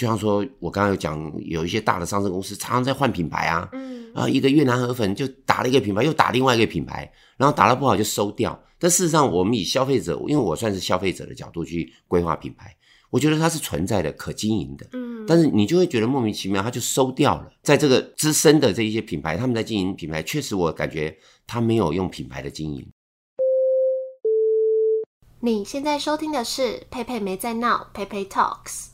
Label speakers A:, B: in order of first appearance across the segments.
A: 就像说我刚刚有讲，有一些大的上市公司常常在换品牌啊，
B: 嗯
A: 啊，一个越南河粉就打了一个品牌，又打另外一个品牌，然后打得不好就收掉。但事实上，我们以消费者，因为我算是消费者的角度去规划品牌，我觉得它是存在的、可经营的。
B: 嗯，
A: 但是你就会觉得莫名其妙，它就收掉了。在这个资深的这一些品牌，他们在经营品牌，确实我感觉他没有用品牌的经营。
B: 你现在收听的是佩佩没在闹，佩佩 Talks。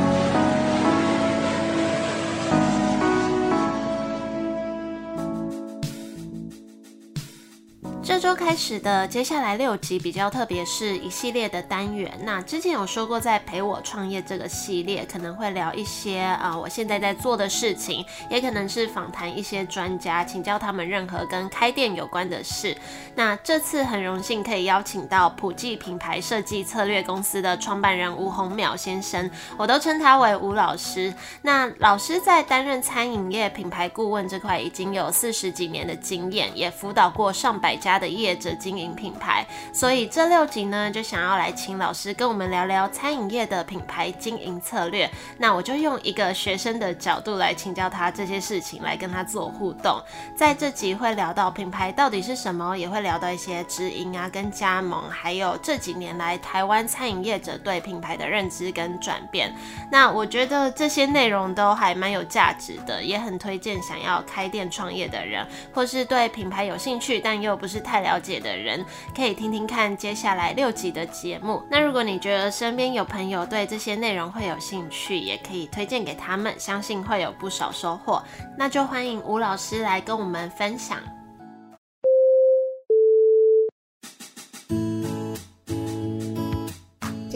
B: 这周开始的接下来六集比较特别，是一系列的单元。那之前有说过，在陪我创业这个系列，可能会聊一些啊、我现在在做的事情，也可能是访谈一些专家，请教他们任何跟开店有关的事。那这次很荣幸可以邀请到普济品牌设计策略公司的创办人吴宏淼先生，我都称他为吴老师。那老师在担任餐饮业品牌顾问这块已经有四十几年的经验，也辅导过上百家的业者经营品牌。所以这六集呢，就想要来请老师跟我们聊聊餐饮业的品牌经营策略。那我就用一个学生的角度来请教他这些事情，来跟他做互动。在这集会聊到品牌到底是什么，也会聊到一些直营啊跟加盟，还有这几年来台湾餐饮业者对品牌的认知跟转变。那我觉得这些内容都还蛮有价值的，也很推荐想要开店创业的人，或是对品牌有兴趣但又不是太了解的人，可以听听看接下来六集的节目。那如果你觉得身边有朋友对这些内容会有兴趣，也可以推荐给他们，相信会有不少收获。那就欢迎吴老师来跟我们分享。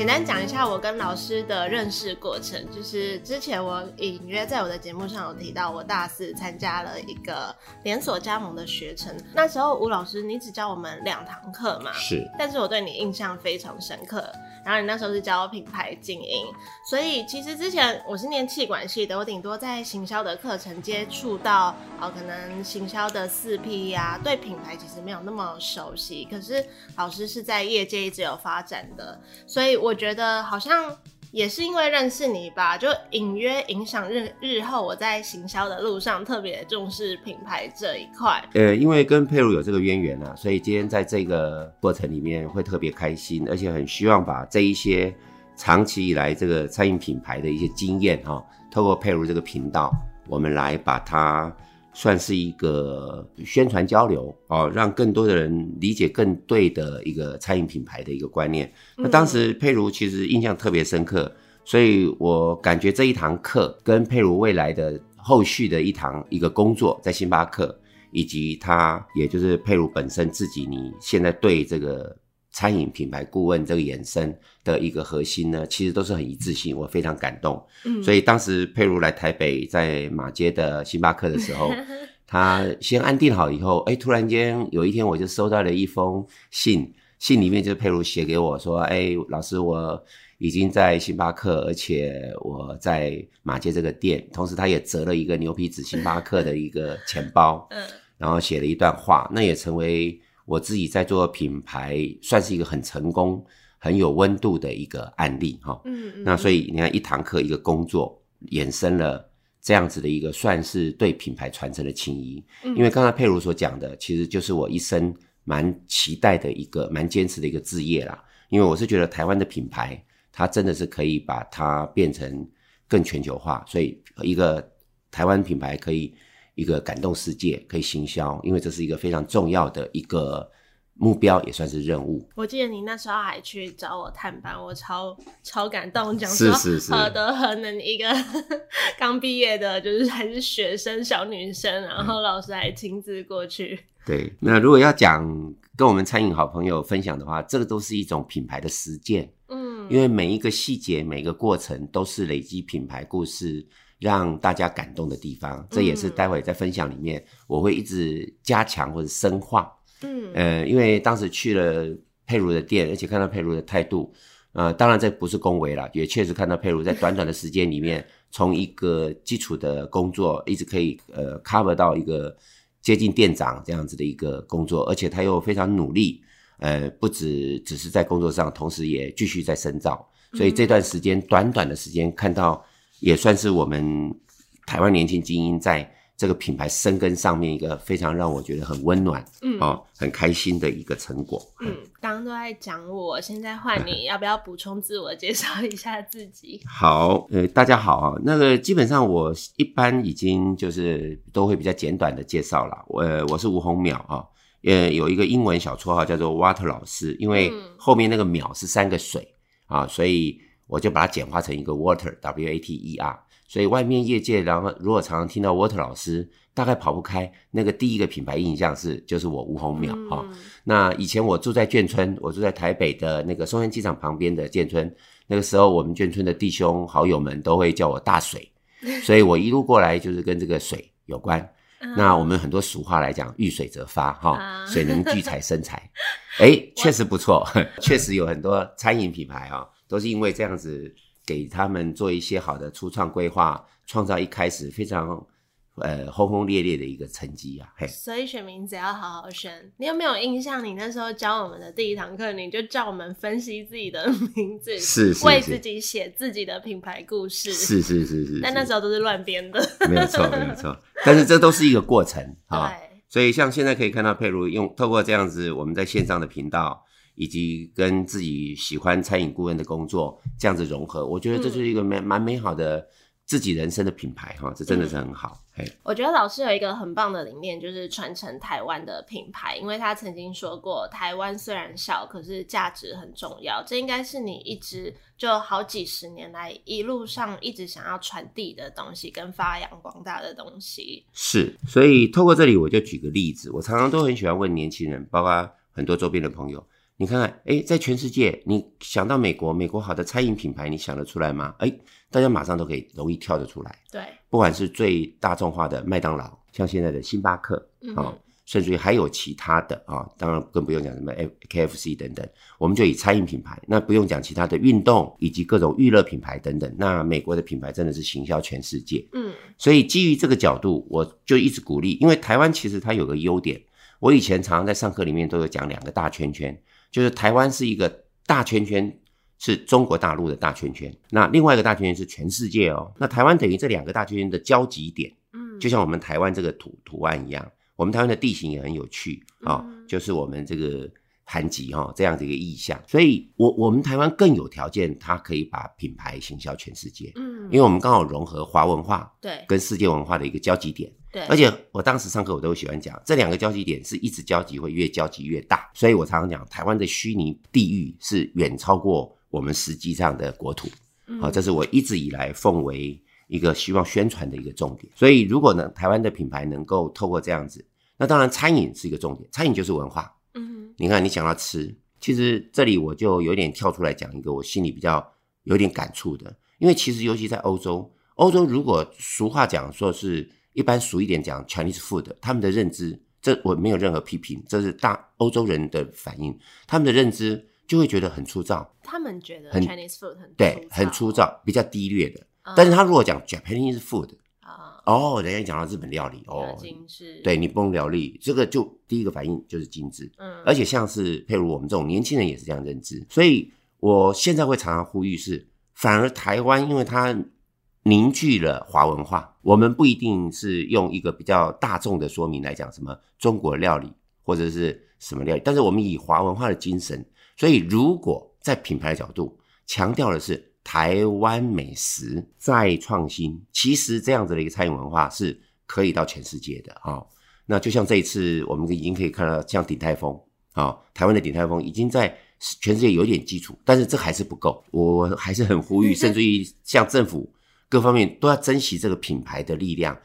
B: 简单讲一下我跟老师的认识过程，就是之前我隐约在我的节目上有提到，我大四参加了一个连锁加盟的学程。那时候吴老师你只教我们两堂课嘛，
A: 是
B: 但是我对你印象非常深刻。然后你那时候是教品牌经营，所以其实之前我是念气管系的，我顶多在行销的课程接触到，呃，可能行销的四 P 呀、对品牌其实没有那么熟悉。可是老师是在业界一直有发展的，所以我觉得好像也是因为认识你吧，就隐约影响日日后我在行销的路上特别重视品牌这一块。
A: 呃，因为跟佩如有这个渊源啊，所以今天在这个过程里面会特别开心，而且很希望把这一些长期以来这个餐饮品牌的一些经验哈、透过佩如这个频道，我们来把它算是一个宣传交流哦，让更多的人理解更对的一个餐饮品牌的一个观念。那当时佩如其实印象特别深刻，所以我感觉这一堂课跟佩如未来的后续的一堂一个工作，在星巴克，以及他也就是佩如本身自己，你现在对这个餐饮品牌顾问这个衍生的一个核心呢，其实都是很一致性，我非常感动。
B: 嗯
A: 所以当时佩如来台北，在马街的星巴克的时候，他先安定好以后，哎，突然间有一天我就收到了一封信，信里面就是佩如写给我说，哎，老师我。已经在星巴克，而且我在马街这个店，同时他也折了一个牛皮纸星巴克的一个钱包，
B: 嗯
A: 然后写了一段话，那也成为我自己在做品牌，算是一个很成功、很有温度的一个案例哈。
B: 嗯嗯，
A: 那所以你看，一堂课一个工作，衍生了这样子的一个算是对品牌传承的情谊。
B: 嗯
A: 因为刚才佩如所讲的，其实就是我一生蛮期待的一个、蛮坚持的一个置业啦。因为我是觉得台湾的品牌，它真的是可以把它变成更全球化，所以一个台湾品牌可以一个感动世界，可以行销，因为这是一个非常重要的一个目标，也算是任务。
B: 我记得你那时候还去找我探班，我超超感动，讲
A: 是
B: 说
A: 是是
B: 何德何能一个 刚毕业的，就是还是学生小女生，然
A: 嗯
B: 后老师还亲自过去。
A: 对，那如果要讲跟我们餐饮好朋友分享的话，这个都是一种品牌的实践，
B: 嗯，
A: 因为每一个细节、每个过程都是累积品牌故事让大家感动的地方。这也是待会在分享里面我会一直加强或者深化。
B: 嗯
A: 呃，因为当时去了佩如的店，而且看到佩如的态度，呃，当然这不是恭维了，也确实看到佩如在短短的时间里面，从一个基础的工作，一直可以呃 cover 到一个接近店长这样子的一个工作，而且他又非常努力，呃，不止只是在工作上，同时也继续在深造，所以这段时间短短的时间看到，也算是我们台湾年轻精英在。这个品牌生根上面一个非常让我觉得很温暖，
B: 嗯
A: 哦，很开心的一个成果。
B: 嗯，刚刚都在讲我，现在换你，要不要补充自我介绍一下自己？
A: 好，呃，大家好啊。那个基本上我一般已经就是都会比较简短的介绍了。我我是吴宏淼啊，呃，有一个英文小绰号叫做 Water 老师，因为
B: 嗯
A: 后面那个淼是三个水啊，所以我就把它简化成一个 Water W A T E R。所以外面业界，然后如果常常听到 Water 老师，大概跑不开那个第一个品牌印象是就是我吴宏淼哈、
B: 嗯
A: 那以前我住在眷村，我住在台北的那个松山机场旁边的眷村。那个时候，我们眷村的弟兄好友们都会叫我大水，所以我一路过来就是跟这个水有关。那我们很多俗话来讲，遇水则发哈
B: 啊，
A: 水能聚财生财。哎，确实不错，确实有很多餐饮品牌啊，都是因为这样子给他们做一些好的初创规划，创造一开始非常呃轰轰烈烈的一个成绩啊。嘿，
B: 所以选名字要好好选。你有没有印象？你那时候教我们的第一堂课，你就叫我们分析自己的名字，
A: 是
B: 为自己写自己的品牌故事。
A: 是是是是，
B: 但那时候都是乱编的。
A: 没有错，没有错。但是这都是一个过程啊。
B: 对，
A: 所以像现在可以看到佩如用透过这样子，我们在线上的频道，以及跟自己喜欢餐饮顾问的工作这样子融合，我觉得这是一个蛮蛮美好的自己人生的品牌哈，这真的是很好。嘿，
B: 我觉得老师有一个很棒的理念，就是传承台湾的品牌，因为他曾经说过，台湾虽然小，可是价值很重要。这应该是你一直就好几十年来一路上一直想要传递的东西，跟发扬光大的东西。
A: 是，所以透过这里我就举个例子，我常常都很喜欢问年轻人，包括很多周边的朋友，你看看，哎，在全世界，你想到美国，美国好的餐饮品牌，你想得出来吗？哎，大家马上都可以容易跳得出来。
B: 对，
A: 不管是最大众化的麦当劳，像现在的星巴克啊、
B: 嗯
A: 甚至于还有其他的啊，当然更不用讲什么 KFC 等等，我们就以餐饮品牌，那不用讲其他的运动以及各种娱乐品牌等等。那美国的品牌真的是行销全世界，
B: 嗯
A: 所以基于这个角度，我就一直鼓励，因为台湾其实它有个优点，我以前常常在上课里面都有讲两个大圈圈，就是台湾是一个大圈圈。是中国大陆的大圈圈，那另外一个大圈圈是全世界哦。那台湾等于这两个大圈圈的交集点，
B: 嗯，
A: 就像我们台湾这个图图案一样，我们台湾的地形也很有趣啊、
B: 嗯
A: 就是我们这个韩籍哈、这样的一个意象，所以我我们台湾更有条件，它可以把品牌行销全世界，
B: 嗯，
A: 因为我们刚好融合华文化
B: 对。
A: 跟世界文化的一个交集点，
B: 对，
A: 而且我当时上课我都喜欢讲，这两个交集点是一直交集会越交集越大，所以我常常讲，台湾的虚拟地域是远超过我们实际上的国土。
B: 嗯
A: 好、这是我一直以来奉为一个希望宣传的一个重点。所以，如果呢，台湾的品牌能够透过这样子，那当然餐饮是一个重点，餐饮就是文化。
B: 嗯
A: 你看，你想要吃，其实这里我就有点跳出来讲一个我心里比较有点感触的，因为其实尤其在欧洲，欧洲如果俗话讲说是一般俗一点讲 Chinese food，他们的认知，这我没有任何批评，这是大欧洲人的反应，他们的认知就会觉得很粗糙，
B: 他们觉得
A: 很
B: Chinese food 很
A: 对，很粗糙，比较低劣的。
B: 嗯。
A: 但是他如果讲 Japanese food，
B: 啊，
A: 哦，人家讲到日本料理，哦，
B: 精致，
A: 对，你不用料理，这个就第一个反应就是精致，
B: 嗯，
A: 而且像是譬如我们这种年轻人也是这样认知，所以我现在会常常呼吁是，反而台湾因为它凝聚了华文化，我们不一定是用一个比较大众的说明来讲什么中国料理或者是什么料理，但是我们以华文化的精神，所以如果在品牌的角度强调的是台湾美食再创新，其实这样子的一个餐饮文化是可以到全世界的啊、哦。那就像这一次，我们已经可以看到，像鼎泰丰啊、台湾的鼎泰丰已经在全世界有一点基础，但是这还是不够。我还是很呼吁，甚至于像政府各方面都要珍惜这个品牌的力量。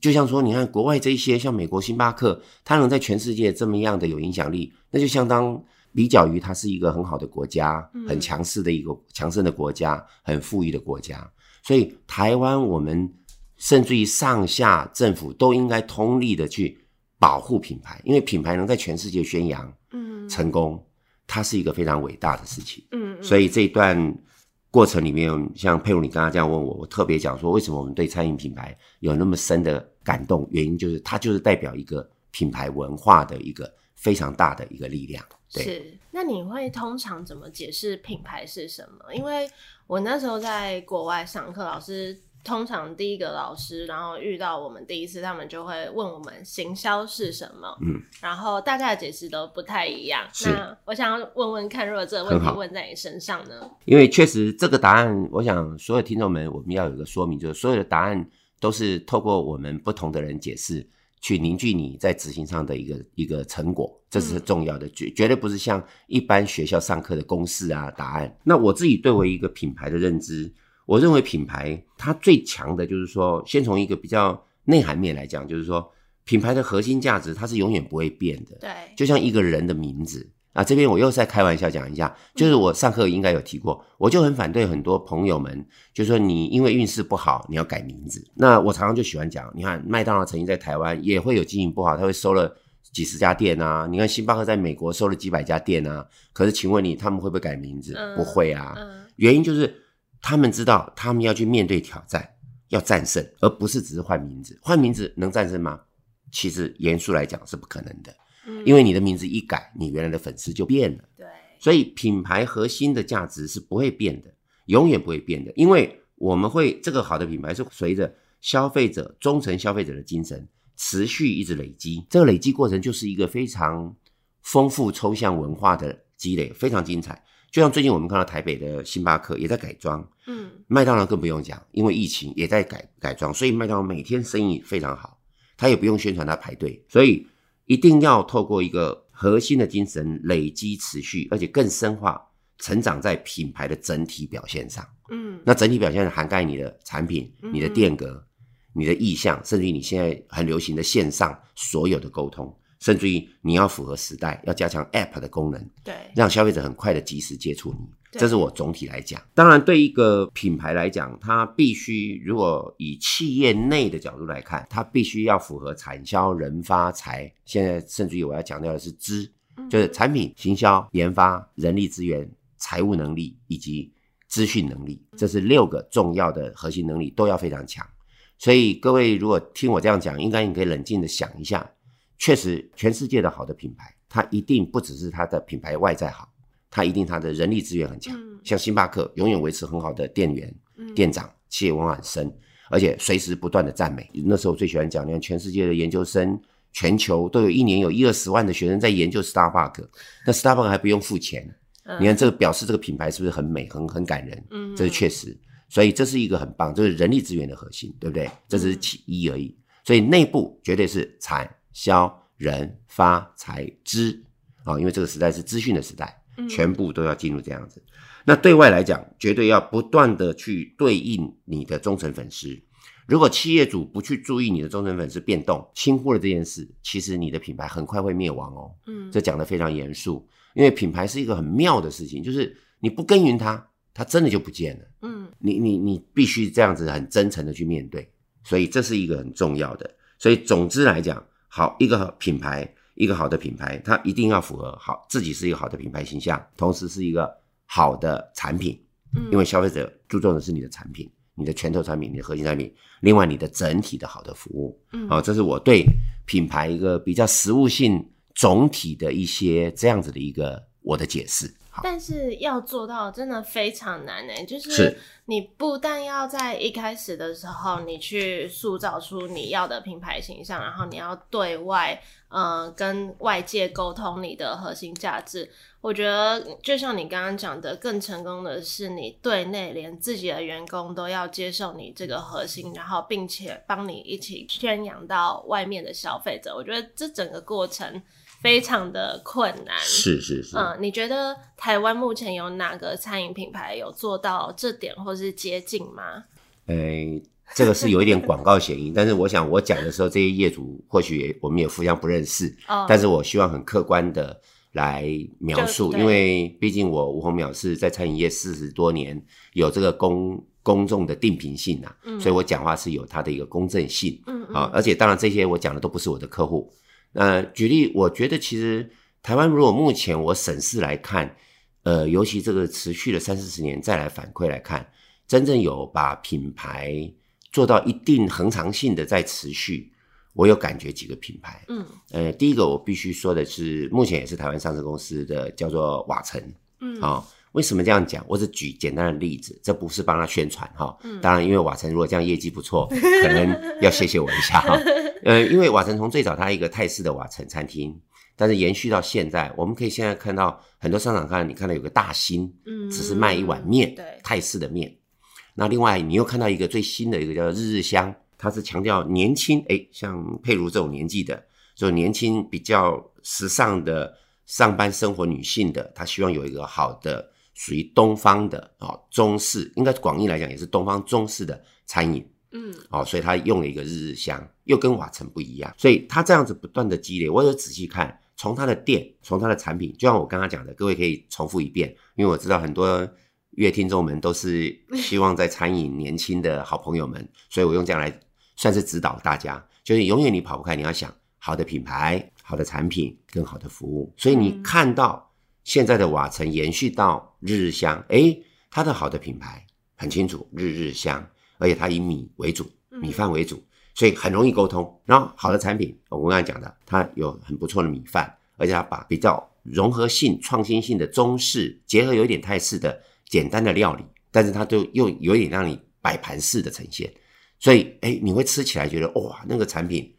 A: 就像说，你看国外这一些，像美国星巴克，它能在全世界这么样的有影响力，那就相当比较于它是一个很好的国家，
B: 嗯
A: 很强势的一个强盛的国家，很富裕的国家。所以台湾我们甚至于上下政府都应该通力的去保护品牌，因为品牌能在全世界宣扬
B: 嗯
A: 成功，它是一个非常伟大的事情。
B: 嗯，嗯
A: 所以这一段过程里面，像佩如你刚刚这样问我，我特别讲说，为什么我们对餐饮品牌有那么深的感动？原因就是它就是代表一个品牌文化的一个非常大的一个力量。对，
B: 是，那你会通常怎么解释品牌是什么？因为我那时候在国外上课，老师通常第一个老师，然后遇到我们第一次，他们就会问我们行销是什么，
A: 嗯，
B: 然后大家的解释都不太一样。
A: 是
B: 那我想要问问看，如果这个问题问在你身上呢？
A: 因为确实这个答案，我想所有听众们我们要有一个说明，就是所有的答案都是透过我们不同的人解释，去凝聚你在执行上的一个一个成果，这是重要的，绝绝对不是像一般学校上课的公式啊答案。那我自己对为一个品牌的认知，我认为品牌它最强的就是说，先从一个比较内涵面来讲，就是说品牌的核心价值它是永远不会变的。
B: 对，
A: 就像一个人的名字啊，这边我又在开玩笑讲一下，就是我上课应该有提过，我就很反对很多朋友们，就说你因为运势不好，你要改名字。那我常常就喜欢讲，你看麦当劳曾经在台湾也会有经营不好，他会收了几十家店啊，你看星巴克在美国收了几百家店啊，可是请问你他们会不会改名字？
B: 嗯
A: 不会啊，
B: 嗯
A: 原因就是他们知道他们要去面对挑战，要战胜，而不是只是换名字。换名字能战胜吗？其实严肃来讲是不可能的。
B: 嗯
A: 因为你的名字一改，你原来的粉丝就变了。
B: 对，
A: 所以品牌核心的价值是不会变的，永远不会变的。因为我们会这个好的品牌是随着消费者忠诚消费者的精神持续一直累积，这个累积过程就是一个非常丰富抽象文化的积累，非常精彩。就像最近我们看到台北的星巴克也在改装，
B: 嗯。
A: 麦当劳更不用讲，因为疫情也在改改装，所以麦当劳每天生意非常好，他也不用宣传他排队，所以一定要透过一个核心的精神累积持续，而且更深化成长在品牌的整体表现上。
B: 嗯。
A: 那整体表现涵盖你的产品、
B: 嗯。
A: 你的店格、你的意向，甚至于你现在很流行的线上所有的沟通，甚至于你要符合时代，要加强 App 的功能，
B: 对，
A: 让消费者很快的及时接触你。这是我总体来讲。当然，对一个品牌来讲，它必须如果以企业内的角度来看，它必须要符合产销人发财。现在甚至于我要强调的是资，
B: 嗯
A: 就是产品、行销、研发、人力资源、财务能力以及资讯能力，这是六个重要的核心能力都要非常强。所以各位如果听我这样讲，应该你可以冷静的想一下，确实全世界的好的品牌，它一定不只是它的品牌外在好，它一定它的人力资源很强。
B: 嗯
A: 像星巴克永远维持很好的店员、
B: 嗯
A: 店长，企业文化很深，而且随时不断的赞美。那时候最喜欢讲，你看全世界的研究生，全球都有一年有一二十万的学生在研究 Starbucks，那 Starbucks 还不用付钱。
B: 嗯
A: 你看这个表示这个品牌是不是很美、很很感人？
B: 嗯
A: 这是确实，所以这是一个很棒，这是人力资源的核心，对不对？这只是其一而已。所以内部绝对是产销人发财知啊，因为这个时代是资讯的时代，
B: 嗯
A: 全部都要进入这样子。那对外来讲，绝对要不断的去对应你的忠诚粉丝。如果企业主不去注意你的忠诚粉丝变动，轻忽了这件事，其实你的品牌很快会灭亡哦。
B: 嗯
A: 这讲的非常严肃，因为品牌是一个很妙的事情，就是你不耕耘它，它真的就不见了。
B: 嗯
A: 你你你必须这样子很真诚的去面对，所以这是一个很重要的。所以总之来讲，好一个品牌，一个好的品牌，它一定要符合好自己是一个好的品牌形象，同时是一个好的产品，
B: 嗯，
A: 因为消费者注重的是你的产品。你的拳头产品，你的核心产品，另外你的整体的好的服务，
B: 嗯
A: 啊、这是我对品牌一个比较实务性总体的一些这样子的一个我的解释。好，
B: 但是要做到真的非常难呢，就是
A: 是
B: 你不但要在一开始的时候，你去塑造出你要的品牌形象，然后你要对外，呃，跟外界沟通你的核心价值。我觉得就像你刚刚讲的，更成功的是你对内连自己的员工都要接受你这个核心，然后并且帮你一起宣扬到外面的消费者。我觉得这整个过程非常的困难。
A: 是是是，
B: 嗯，你觉得台湾目前有哪个餐饮品牌有做到这点，或是接近吗？
A: 诶，这个是有一点广告嫌疑，但是我想我讲的时候，这些业主或许也我们也互相不认识，
B: 哦，
A: 但是我希望很客观的来描述，因为毕竟我吴宏淼是在餐饮业四十多年，有这个公公众的定评性啊，所以我讲话是有它的一个公正性。
B: 嗯
A: 啊，而且当然这些我讲的都不是我的客户。那举例，我觉得其实台湾如果目前我审视来看，呃，尤其这个持续了三四十年再来反馈来看，真正有把品牌做到一定恒长性的在持续，我有感觉几个品牌。
B: 嗯
A: 呃，第一个我必须说的是，目前也是台湾上市公司的叫做瓦城
B: 嗯
A: 啊、为什么这样讲？我只举简单的例子，这不是帮他宣传哈。
B: 嗯
A: 当然，因为瓦城如果这样业绩不错，可能要谢谢我一下哈。呃，因为瓦城从最早它一个泰式的瓦城餐厅，但是延续到现在，我们可以现在看到很多商场看，你看到有个大兴，
B: 嗯
A: 只是卖一碗面，
B: 对
A: 泰式的面。那另外，你又看到一个最新的一个叫日日香，它是强调年轻，哎，像佩如这种年纪的，就年轻比较时尚的上班生活女性的，她希望有一个好的属于东方的哦中式，应该广义来讲也是东方中式的餐饮。
B: 嗯。
A: 哦，所以他用了一个日日香，又跟瓦城不一样，所以他这样子不断的积累，我有仔细看，从他的店，从他的产品，就像我刚刚讲的，各位可以重复一遍，因为我知道很多乐听众们都是希望在餐饮年轻的好朋友们，所以我用这样来算是指导大家，就是永远你跑不开，你要想好的品牌、好的产品跟好的服务，所以你
B: 嗯。
A: 看到现在的瓦城延续到日日香，诶，它的好的品牌很清楚，日日香。而且它以米为主，
B: 嗯
A: 米饭为主，所以很容易沟通。然后好的产品，我刚才讲的，它有很不错的米饭，而且它把比较融合性、创新性的中式结合有一点泰式的简单的料理，但是它都又有一点让你摆盘式的呈现，所以诶，你会吃起来觉得哇，那个产品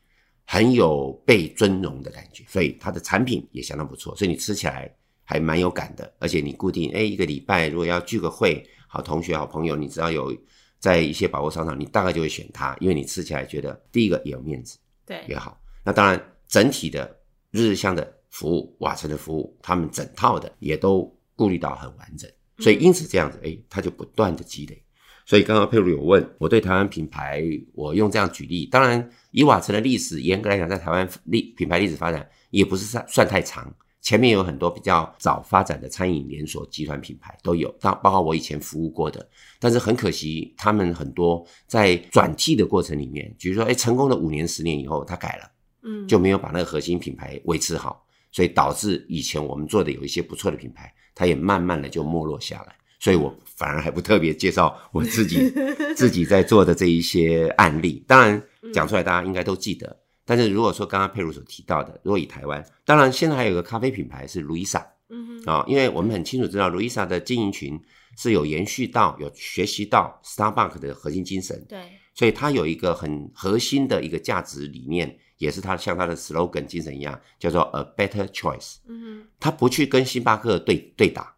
A: 很有被尊荣的感觉，所以它的产品也相当不错，所以你吃起来还蛮有感的。而且你固定哎一个礼拜如果要聚个会，好同学、好朋友，你只要有。在一些百货商场，你大概就会选它，因为你吃起来觉得第一个也有面子，
B: 对
A: 也好。那当然，整体的日日香的服务、瓦城的服务，他们整套的也都顾虑到很完整，所以因此这样子，哎，它就不断的积累。所以刚刚佩如有问我对台湾品牌，我用这样举例，当然以瓦城的历史，严格来讲，在台湾历品牌历史发展也不是算算太长。前面有很多比较早发展的餐饮连锁集团品牌都有，当包括我以前服务过的，但是很可惜，他们很多在转替的过程里面，比如说，哎，成功的五年、十年以后，他改了，
B: 嗯
A: 就没有把那个核心品牌维持好，所以导致以前我们做的有一些不错的品牌，它也慢慢的就没落下来。所以我反而还不特别介绍我自己 自己在做的这一些案例，当然讲出来大家应该都记得。但是如果说刚刚佩如所提到的，如果以台湾，当然现在还有个咖啡品牌是路易莎
B: 嗯
A: 啊，因为我们很清楚知道 Luisa 的经营群是有延续到、有学习到 Starbucks 的核心精神，
B: 对，
A: 所以它有一个很核心的一个价值理念，也是它像它的 slogan 精神一样，叫做 A Better Choice。
B: 嗯
A: 它不去跟星巴克对对打，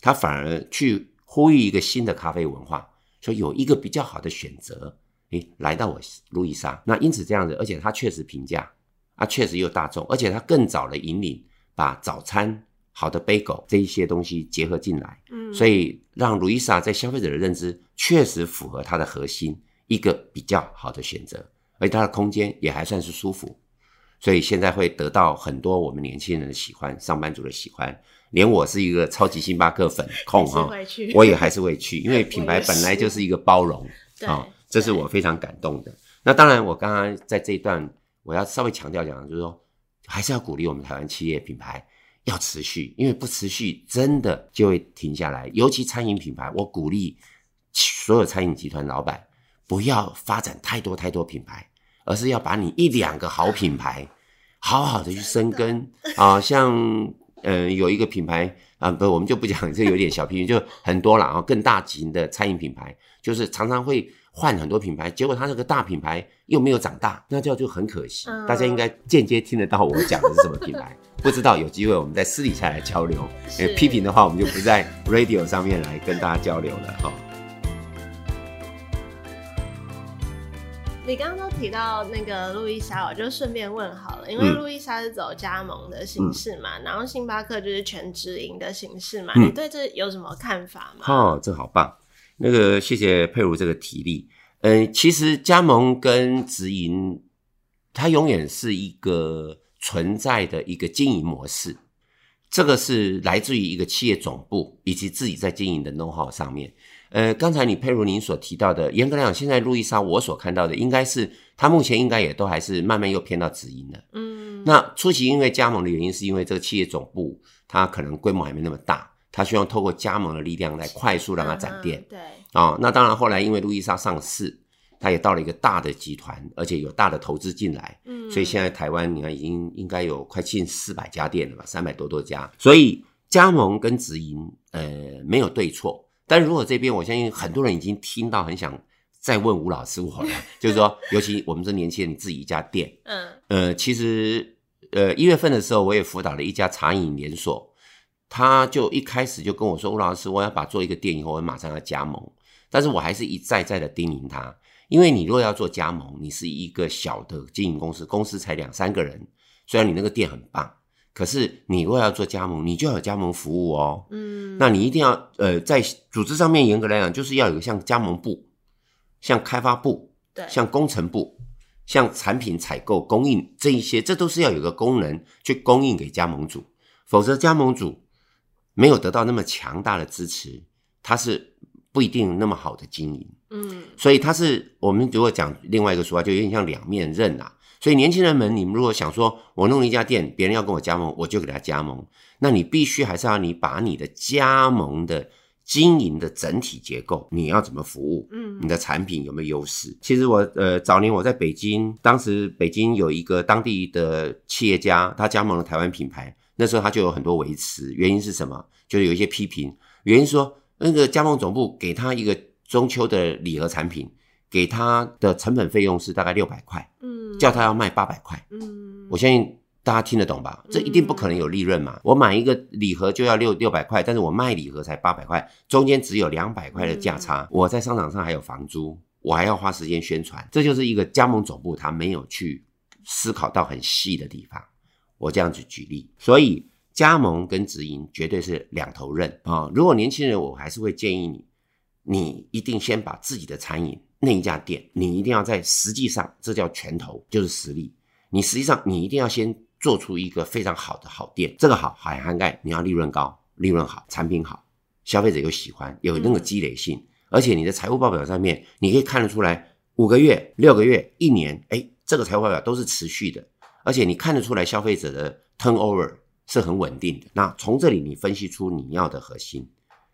A: 它反而去呼吁一个新的咖啡文化，说有一个比较好的选择，诶，来到我路易莎，那因此这样子，而且它确实平价，啊，确实又大众，而且它更早的引领把早餐、好的 bagel 这一些东西结合进来，
B: 嗯，
A: 所以让路易莎在消费者的认知确实符合它的核心，一个比较好的选择，而且它的空间也还算是舒服，所以现在会得到很多我们年轻人的喜欢，上班族的喜欢，连我是一个超级星巴克粉控哈，我也还是会去，因为 品牌本来就是一个包容
B: 对
A: 啊、这是我非常感动的。那当然，我刚刚在这一段我要稍微强调讲，就是说还是要鼓励我们台湾企业品牌要持续，因为不持续真的就会停下来。尤其餐饮品牌，我鼓励所有餐饮集团老板不要发展太多太多品牌，而是要把你一两个好品牌好好的去生根啊、像嗯、呃有一个品牌啊，不，我们就不讲，这有点小批评，就很多了啊。更大型的餐饮品牌，就是常常会换很多品牌，结果它这个大品牌又没有长大，那这样就很可惜。
B: 嗯
A: 大家应该间接听得到我讲的是什么品牌，不知道有机会我们在私底下来交流。批评的话，我们就不在 radio 上面来跟大家交流了哈。
B: 你刚刚都提到那个路易莎，我就顺便问好了，因为
A: 嗯
B: 路易莎是走加盟的形式嘛，然后星巴克就是全直营的形式嘛，
A: 嗯
B: 你对这有什么看法吗？
A: 哦，这好棒！那个谢谢佩如这个提例。嗯，其实加盟跟直营，它永远是一个存在的一个经营模式。这个是来自于一个企业总部以及自己在经营的 know how 上面。呃，刚才你佩如您所提到的，严格来讲，现在路易莎我所看到的，应该是它目前应该也都还是慢慢又偏到直营了。
B: 嗯，
A: 那初期因为加盟的原因，是因为这个企业总部它可能规模还没那么大，它希望透过加盟的力量来快速让它展店
B: 嗯。对，
A: 啊、那当然后来因为路易莎上市，他也到了一个大的集团，而且有大的投资进来，
B: 嗯，
A: 所以现在台湾你看已经应该有快近四百家店了吧，三百多多家。所以加盟跟直营，呃，没有对错。但如果这边我相信很多人已经听到，很想再问吴老师我了，就是说，尤其我们这年轻人，你自己一家店，
B: 嗯
A: 呃，其实呃一月份的时候，我也辅导了一家茶饮连锁，他就一开始就跟我说：“吴老师，我要把做一个店以后，我马上要加盟。”但是我还是一再再的叮咛他，因为你若要做加盟，你是一个小的经营公司，公司才两三个人，虽然你那个店很棒，可是你若要做加盟，你就要有加盟服务哦。
B: 嗯，
A: 那你一定要呃，在组织上面严格来讲，就是要有个像加盟部、像开发部、
B: 对，
A: 像工程部、像产品采购、供应这一些，这都是要有个功能去供应给加盟主，否则加盟主没有得到那么强大的支持，他是不一定那么好的经营。
B: 嗯
A: 所以它是我们如果讲另外一个说法，就有点像两面刃啊。所以年轻人们，你们如果想说我弄了一家店，别人要跟我加盟，我就给他加盟，那你必须还是要你把你的加盟的经营的整体结构，你要怎么服务，
B: 嗯
A: 你的产品有没有优势？其实我呃早年我在北京，当时北京有一个当地的企业家，他加盟了台湾品牌，那时候他就有很多维持，原因是什么？就是有一些批评，原因说那个加盟总部给他一个中秋的礼盒产品，给他的成本费用是大概六百块，
B: 嗯，
A: 叫他要卖八百块，
B: 嗯，
A: 我相信。大家听得懂吧？这一定不可能有利润嘛！我买一个礼盒就要六六百块，但是我卖礼盒才八百块，中间只有两百块的价差。我在商场上还有房租，我还要花时间宣传，这就是一个加盟总部他没有去思考到很细的地方。我这样子举例，所以加盟跟直营绝对是两头刃啊、如果年轻人，我还是会建议你，你一定先把自己的餐饮那一家店，你一定要在实际上，这叫拳头，就是实力。你实际上你一定要先做出一个非常好的好店，这个好还涵盖你要利润高、利润好、产品好，消费者又喜欢，有那个积累性，而且你的财务报表上面你可以看得出来，五个月、六个月、一年，哎，这个财务报表都是持续的，而且你看得出来消费者的 turnover 是很稳定的。那从这里你分析出你要的核心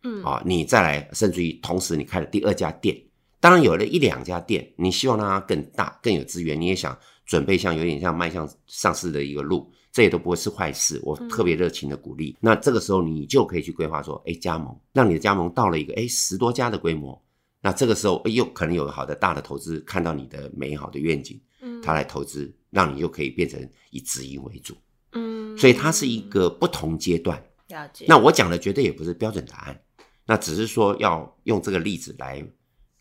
B: 嗯
A: 啊，你再来，甚至于同时你开了第二家店，当然有了一两家店，你希望让它更大、更有资源，你也想准备像有点像迈向上市的一个路，这也都不会是坏事。我特别热情的鼓励。那这个时候你就可以去规划说，哎，加盟，让你的加盟到了一个哎十多家的规模。那这个时候，哎又可能有好的大的投资看到你的美好的愿景，
B: 嗯
A: 他来投资，让你又可以变成以直营为主。
B: 嗯，
A: 所以它是一个不同阶段。
B: 了解。
A: 那我讲的绝对也不是标准答案，那只是说要用这个例子来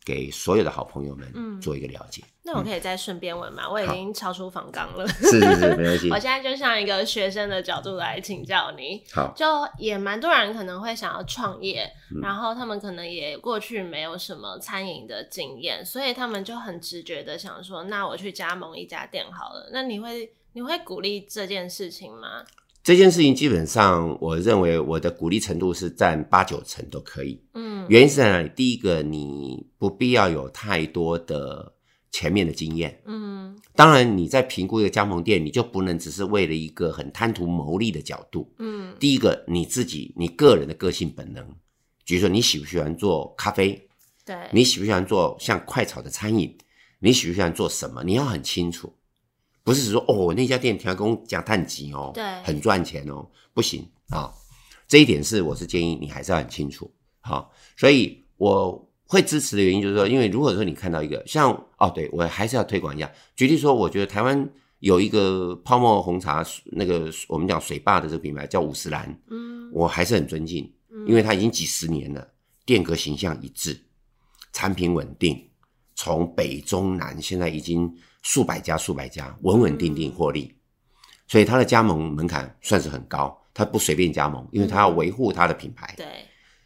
A: 给所有的好朋友们
B: 嗯
A: 做一个了解。
B: 那我可以再顺便问吗？我已经超出房纲了。
A: 是是是，没关系
B: 我。现在就像一个学生的角度来请教你，
A: 好，
B: 就也蛮多人可能会想要创业，
A: 嗯
B: 然后他们可能也过去没有什么餐饮的经验，所以他们就很直觉的想说，那我去加盟一家店好了。那你会你会鼓励这件事情吗？
A: 这件事情基本上，我认为我的鼓励程度是占八九成都可以。
B: 嗯
A: 原因是在哪里？第一个，你不必要有太多的前面的经验。
B: 嗯
A: 当然，你在评估一个加盟店，你就不能只是为了一个很贪图牟利的角度。
B: 嗯
A: 第一个，你自己你个人的个性本能，比如说你喜不喜欢做咖啡，
B: 对，
A: 你喜不喜欢做像快炒的餐饮，你喜不喜欢做什么，你要很清楚，不是说哦那家店调工讲碳级哦，
B: 对。
A: 很赚钱哦，不行啊、这一点是我是建议你还是要很清楚，好、所以我会支持的原因就是说，因为如果说你看到一个像哦，对我还是要推广一下，举例说，我觉得台湾有一个泡沫红茶，那个我们讲水坝的这个品牌叫五十岚，
B: 嗯。
A: 我还是很尊敬，因为它已经几十年了，店格形象一致，产品稳定，从北中南现在已经数百家数百家稳稳定定获利，所以它的加盟门槛算是很高，它不随便加盟，因为它要维护它的品牌。
B: 对，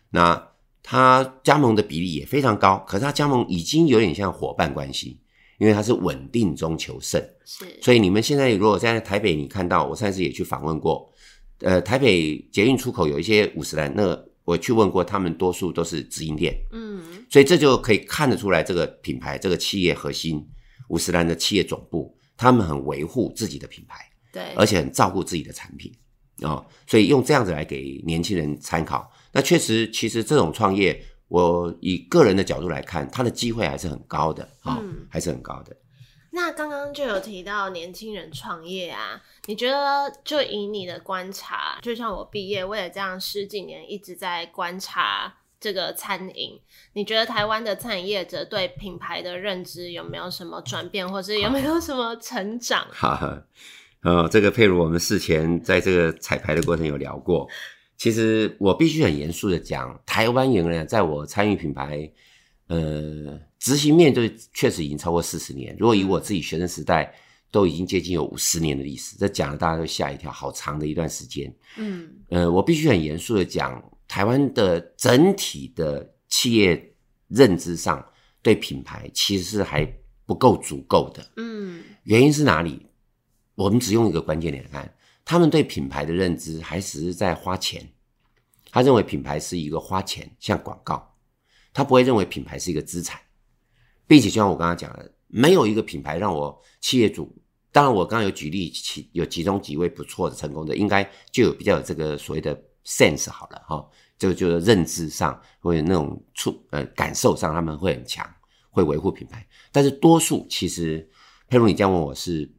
A: 那它加盟的比例也非常高，可是它加盟已经有点像伙伴关系，因为它是稳定中求胜。
B: 是，
A: 所以你们现在如果在台北，你看到我上次也去访问过，呃，台北捷运出口有一些五十岚，那个我去问过，他们多数都是直营店，
B: 嗯
A: 所以这就可以看得出来，这个品牌这个企业核心五十岚的企业总部，他们很维护自己的品牌，
B: 对，
A: 而且很照顾自己的产品哦，所以用这样子来给年轻人参考。那确实，其实这种创业，我以个人的角度来看，它的机会还是很高的啊、哦
B: 嗯
A: 还是很高的。
B: 那刚刚就有提到年轻人创业啊，你觉得就以你的观察，就像我毕业，我也这样十几年一直在观察这个餐饮，你觉得台湾的餐饮业者对品牌的认知有没有什么转变，或是有没有什么成长？
A: 哈哈，呃，这个佩如我们事前在这个彩排的过程有聊过。其实我必须很严肃的讲，台湾仍然在我参与品牌，呃，执行面对确实已经超过四十年。如果以我自己学生时代，都已经接近有五十年的历史，这讲了大家都吓一跳，好长的一段时间。
B: 嗯
A: 呃，我必须很严肃的讲，台湾的整体的企业认知上对品牌其实是还不够足够的。
B: 嗯
A: 原因是哪里？我们只用一个关键点来看，他们对品牌的认知还只是在花钱。他认为品牌是一个花钱，像广告，他不会认为品牌是一个资产，并且就像我刚刚讲的，没有一个品牌让我企业主，当然我刚刚有举例其有其中几位不错的成功的，应该就有比较有这个所谓的 sense 好了哈，这个就是认知上或者那种触呃感受上他们会很强，会维护品牌，但是多数其实佩如你这样问我是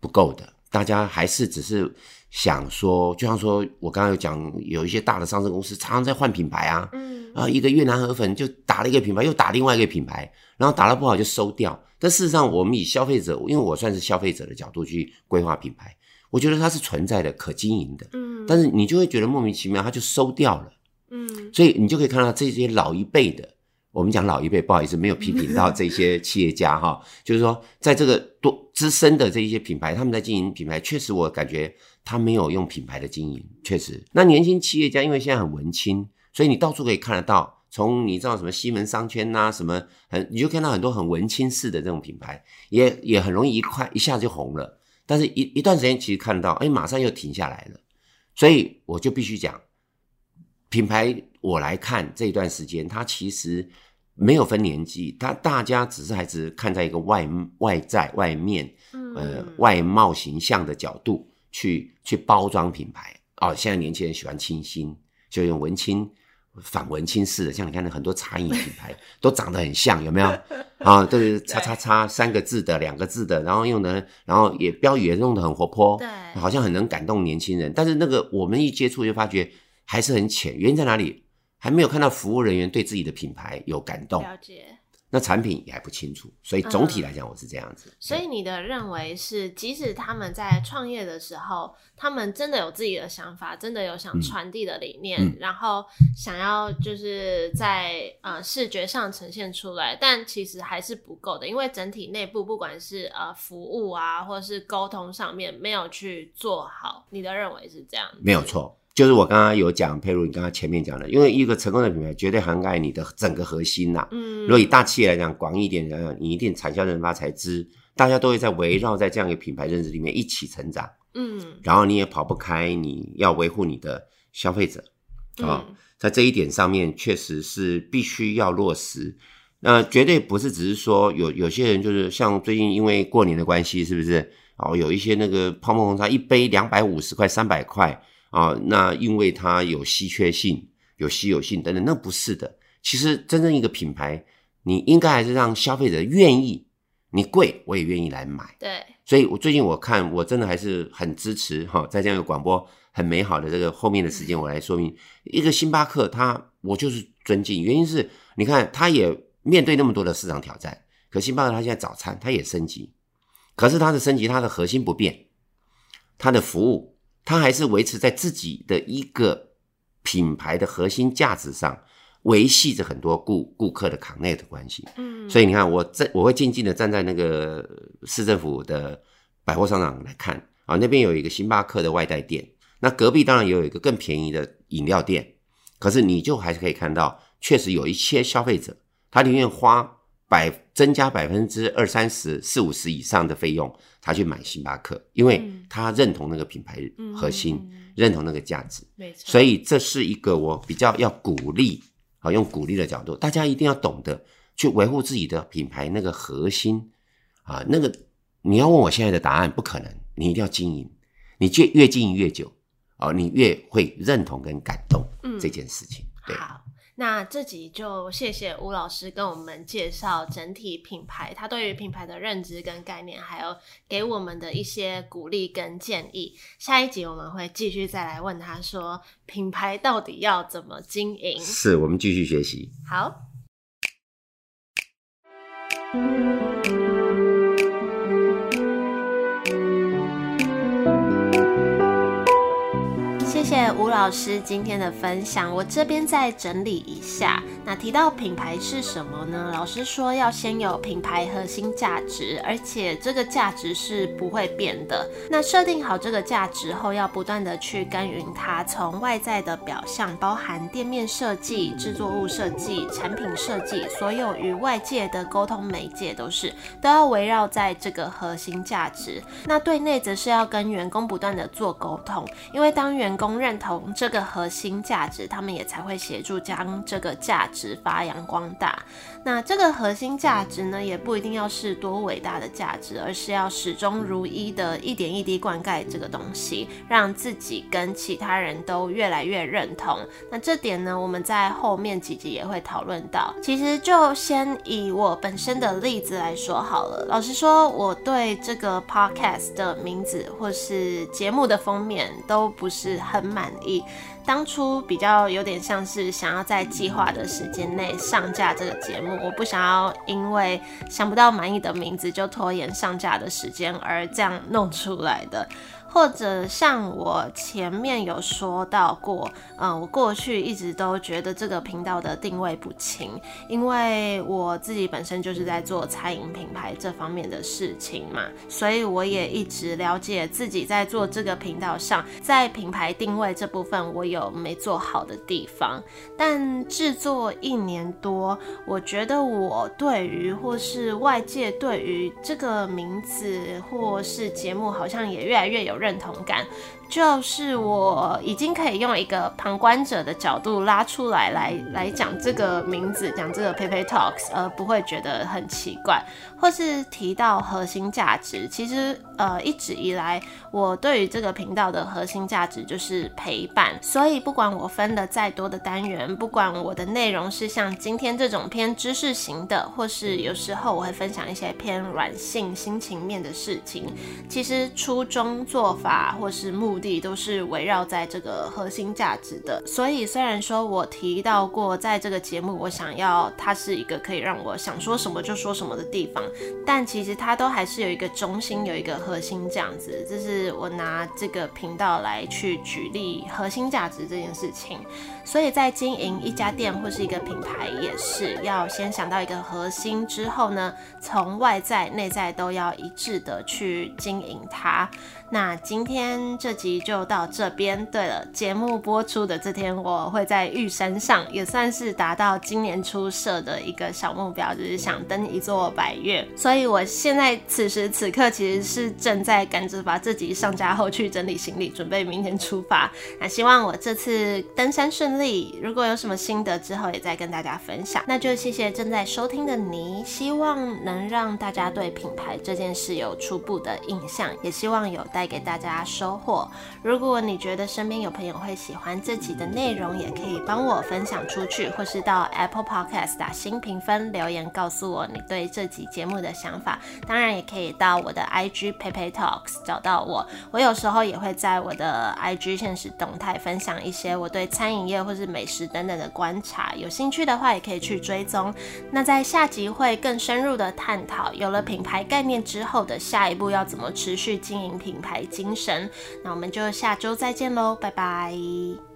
A: 不够的，大家还是只是想说，就像说我刚刚有讲，有一些大的上市公司常常在换品牌啊，
B: 嗯
A: 啊，一个越南河粉就打了一个品牌，又打另外一个品牌，然后打得不好就收掉。但事实上，我们以消费者，因为我算是消费者的角度去规划品牌，我觉得它是存在的、可经营的。
B: 嗯，
A: 但是你就会觉得莫名其妙，它就收掉了。
B: 嗯
A: 所以你就可以看到这些老一辈的，我们讲老一辈，不好意思，没有批评到这些企业家哈，就是说，在这个多资深的这一些品牌，他们在经营品牌，确实我感觉他没有用品牌的经营，确实。那年轻企业家因为现在很文青，所以你到处可以看得到，从你知道什么西门商圈呐、什么很，你就看到很多很文青式的这种品牌，也也很容易一块一下就红了，但是一一段时间其实看到，哎，马上又停下来了，所以我就必须讲。品牌我来看这一段时间，它其实没有分年纪，它大家只是还只看在一个外外在外面呃
B: 嗯
A: 外貌形象的角度去去包装品牌哦。现在年轻人喜欢清新，就用文青反文青式的，像你看很多茶饮品牌都长得很像，有没有？啊，都是 叉叉叉三个字的、两个字的，然后用的，然后也标语也弄得很活泼，
B: 对
A: 好像很能感动年轻人。但是那个我们一接触就发觉还是很浅，原因在哪里？还没有看到服务人员对自己的品牌有感动，
B: 了解。
A: 那产品也还不清楚，所以总体来讲我是这样子。
B: 所以你的认为是，即使他们在创业的时候，他们真的有自己的想法，真的有想传递的理念，
A: 嗯
B: 然后想要就是在呃视觉上呈现出来，但其实还是不够的，因为整体内部不管是呃服务啊，或是沟通上面没有去做好。你的认为是这样子？
A: 没有错，就是我刚刚有讲，譬如你刚刚前面讲的，因为一个成功的品牌绝对涵盖你的整个核心呐、
B: 嗯，
A: 如果以大企业来讲，广义一点来讲，你一定产销人发财知，大家都会在围绕在这样一个品牌认知里面一起成长，
B: 嗯。
A: 然后你也跑不开，你要维护你的消费者啊、
B: 嗯
A: 在这一点上面，确实是必须要落实。那绝对不是只是说有有些人就是像最近因为过年的关系，是不是？哦，有一些那个泡沫红茶一杯两百五十块、三百块啊，那因为它有稀缺性、有稀有性等等，那不是的。其实真正一个品牌，你应该还是让消费者愿意，你贵我也愿意来买。
B: 对，
A: 所以我最近我看，我真的还是很支持哈，在这样一个广播很美好的这个后面的时间，我来说明一个星巴克，它我就是尊敬，原因是你看它也面对那么多的市场挑战，可星巴克它现在早餐它也升级，可是它的升级它的核心不变，它的服务它还是维持在自己的一个品牌的核心价值上，维系着很多顾顾客的 connect 关系。
B: 嗯，
A: 所以你看，我在我会静静的站在那个市政府的百货商场来看啊，那边有一个星巴克的外带店，那隔壁当然也有一个更便宜的饮料店，可是你就还是可以看到，确实有一些消费者他宁愿花百增加百分之二三十、四五十以上的费用，他去买星巴克，因为他认同那个品牌核心，认同那个价值。
B: 没错，
A: 所以这是一个我比较要鼓励，好用鼓励的角度，大家一定要懂得去维护自己的品牌那个核心啊，那个你要问我现在的答案不可能，你一定要经营，你越越经营越久哦，你越会认同跟感动这件事情。对。
B: 好，那这集就谢谢吴老师跟我们介绍整体品牌，他对于品牌的认知跟概念，还有给我们的一些鼓励跟建议。下一集我们会继续再来问他说，品牌到底要怎么经营？
A: 是我们继续学习。
B: 好。谢吴老师今天的分享，我这边再整理一下。那提到品牌是什么呢？老师说要先有品牌核心价值，而且这个价值是不会变的。那设定好这个价值后，要不断的去耕耘它，从外在的表象，包含店面设计、制作物设计、产品设计，所有与外界的沟通媒介都是都要围绕在这个核心价值。那对内则是要跟员工不断的做沟通，因为当员工认同这个核心价值，他们也才会协助将这个价值发扬光大。那这个核心价值呢，也不一定要是多伟大的价值，而是要始终如一的一点一滴灌溉这个东西，让自己跟其他人都越来越认同。那这点呢，我们在后面几集也会讨论到。其实就先以我本身的例子来说好了。老实说，我对这个 podcast 的名字或是节目的封面都不是很满意。当初比较有点像是想要在计划的时间内上架这个节目，我不想要因为想不到满意的名字就拖延上架的时间而这样弄出来的。或者像我前面有说到过，嗯，我过去一直都觉得这个频道的定位不清，因为我自己本身就是在做餐饮品牌这方面的事情嘛，所以我也一直了解自己在做这个频道上，在品牌定位这部分我有没做好的地方。但制作一年多，我觉得我对于或是外界对于这个名字或是节目，好像也越来越有。认同感。就是我已经可以用一个旁观者的角度拉出来，来来讲这个名字，讲这个 Pepe Talks，而不会觉得很奇怪，或是提到核心价值。其实，呃，一直以来我对于这个频道的核心价值就是陪伴。所以，不管我分的再多的单元，不管我的内容是像今天这种偏知识型的，或是有时候我会分享一些偏软性心情面的事情，其实初衷做法或是目的。都是围绕在这个核心价值的，所以虽然说我提到过，在这个节目，我想要它是一个可以让我想说什么就说什么的地方，但其实它都还是有一个中心，有一个核心这样子。这是我拿这个频道来去举例核心价值这件事情。所以在经营一家店或是一个品牌，也是要先想到一个核心之后呢，从外在内在都要一致的去经营它。那今天这集就到这边。对了，节目播出的这天，我会在玉山上，也算是达到今年初设的一个小目标，就是想登一座百岳。所以我现在此时此刻其实是正在赶着把这集上架后去整理行李，准备明天出发。那希望我这次登山顺利。如果有什么心得，之后也再跟大家分享。那就谢谢正在收听的你，希望能让大家对品牌这件事有初步的印象，也希望有带。给大家收获。如果你觉得身边有朋友会喜欢这集的内容，也可以帮我分享出去，或是到 Apple Podcast 打新评分留言，告诉我你对这集节目的想法。当然，也可以到我的 IG Pepe Talks 找到我。我有时候也会在我的 IG 现实动态分享一些我对餐饮业或是美食等等的观察。有兴趣的话，也可以去追踪。那在下集会更深入的探讨，有了品牌概念之后的下一步要怎么持续经营品牌。精神，那我们就下周再见喽，拜拜。